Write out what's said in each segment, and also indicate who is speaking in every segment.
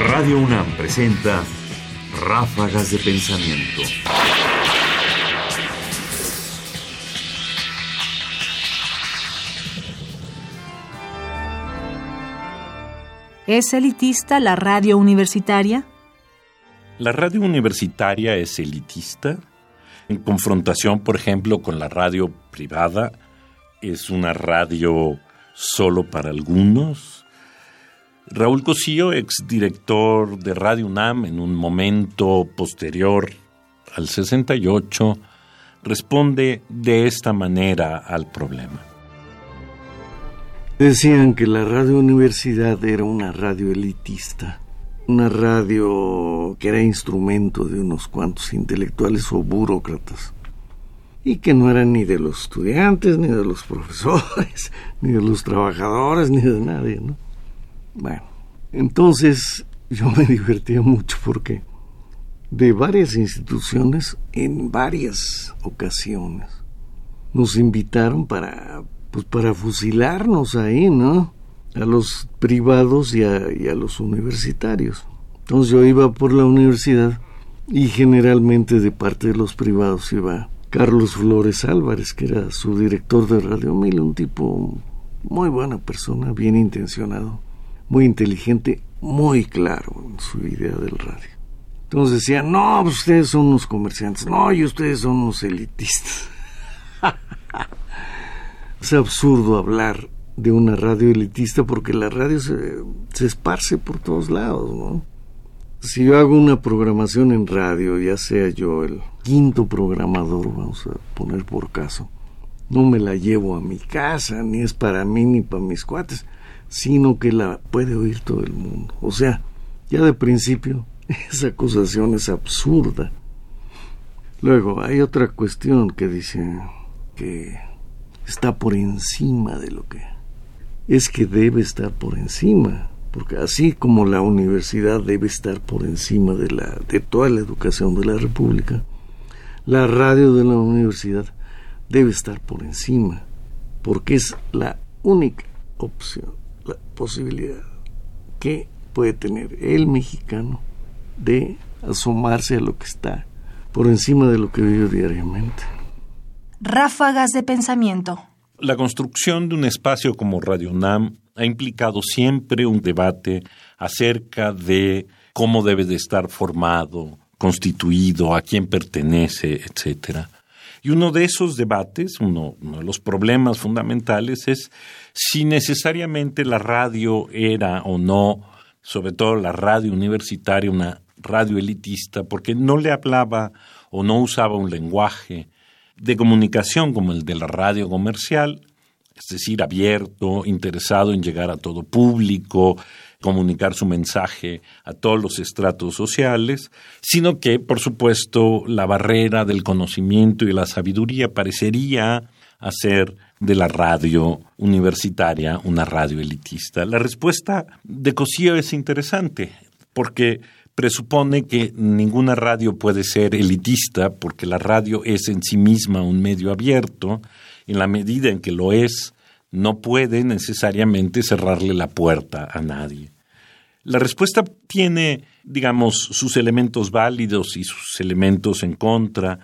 Speaker 1: Radio UNAM presenta Ráfagas de Pensamiento.
Speaker 2: ¿Es elitista la radio universitaria?
Speaker 3: La radio universitaria es elitista. En confrontación, por ejemplo, con la radio privada, es una radio solo para algunos. Raúl Cosío, exdirector de Radio UNAM en un momento posterior al 68, responde de esta manera al problema.
Speaker 4: Decían que la radio universidad era una radio elitista, una radio que era instrumento de unos cuantos intelectuales o burócratas, y que no era ni de los estudiantes, ni de los profesores, ni de los trabajadores, ni de nadie, ¿no? Bueno, entonces yo me divertía mucho porque de varias instituciones, en varias ocasiones, nos invitaron para pues para fusilarnos ahí, ¿no? A los privados y a, los universitarios. Entonces yo iba por la universidad y generalmente de parte de los privados iba Carlos Flores Álvarez, que era su director de Radio Mil, un tipo muy buena persona, bien intencionado, muy inteligente, muy claro en su idea del radio. Entonces decían, no, pues ustedes son unos comerciantes, no, y ustedes son unos elitistas. Es absurdo hablar de una radio elitista porque la radio se, se esparce por todos lados, ¿no? Si yo hago una programación en radio, ya sea yo el quinto programador, vamos a poner por caso, no me la llevo a mi casa, ni es para mí ni para mis cuates, sino que la puede oír todo el mundo. O sea, ya de principio, esa acusación es absurda. Luego, hay otra cuestión que dice que está por encima de lo que es que debe estar por encima, porque así como la universidad debe estar por encima de la de toda la educación de la República, la radio de la universidad debe estar por encima, porque es la única opción, posibilidad que puede tener el mexicano de asomarse a lo que está por encima de lo que vive diariamente.
Speaker 2: Ráfagas de pensamiento.
Speaker 3: La construcción de un espacio como Radio UNAM ha implicado siempre un debate acerca de cómo debe de estar formado, constituido, a quién pertenece, etcétera. Y uno de esos debates, uno, uno, de los problemas fundamentales es si necesariamente la radio era o no, sobre todo la radio universitaria, una radio elitista, porque no le hablaba o no usaba un lenguaje de comunicación como el de la radio comercial, es decir, abierto, interesado en llegar a todo público, comunicar su mensaje a todos los estratos sociales, sino que, por supuesto, la barrera del conocimiento y la sabiduría parecería hacer de la radio universitaria una radio elitista. La respuesta de Cosío es interesante, porque presupone que ninguna radio puede ser elitista porque la radio es en sí misma un medio abierto, en la medida en que lo es, no puede necesariamente cerrarle la puerta a nadie. La respuesta tiene, digamos, sus elementos válidos y sus elementos en contra,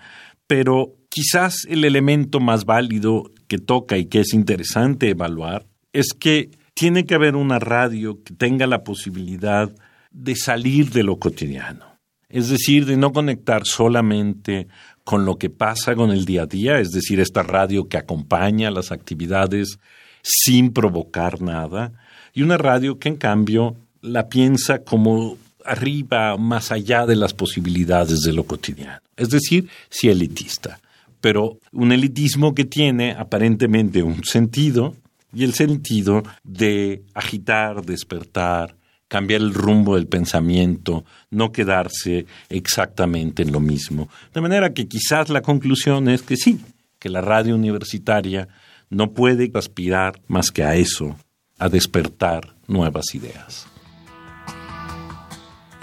Speaker 3: pero quizás el elemento más válido que toca y que es interesante evaluar es que tiene que haber una radio que tenga la posibilidad de salir de lo cotidiano, es decir, de no conectar solamente con lo que pasa con el día a día, es decir, esta radio que acompaña las actividades sin provocar nada, y una radio que en cambio la piensa como arriba, más allá de las posibilidades de lo cotidiano, es decir, si elitista, pero un elitismo que tiene aparentemente un sentido, y el sentido de agitar, despertar, cambiar el rumbo del pensamiento, no quedarse exactamente en lo mismo. De manera que quizás la conclusión es que sí, que la radio universitaria no puede aspirar más que a eso, a despertar nuevas ideas.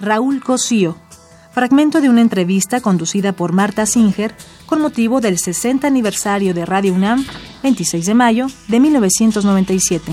Speaker 2: Raúl Cosío, fragmento de una entrevista conducida por Marta Singer con motivo del 60 aniversario de Radio UNAM, 26 de mayo de 1997.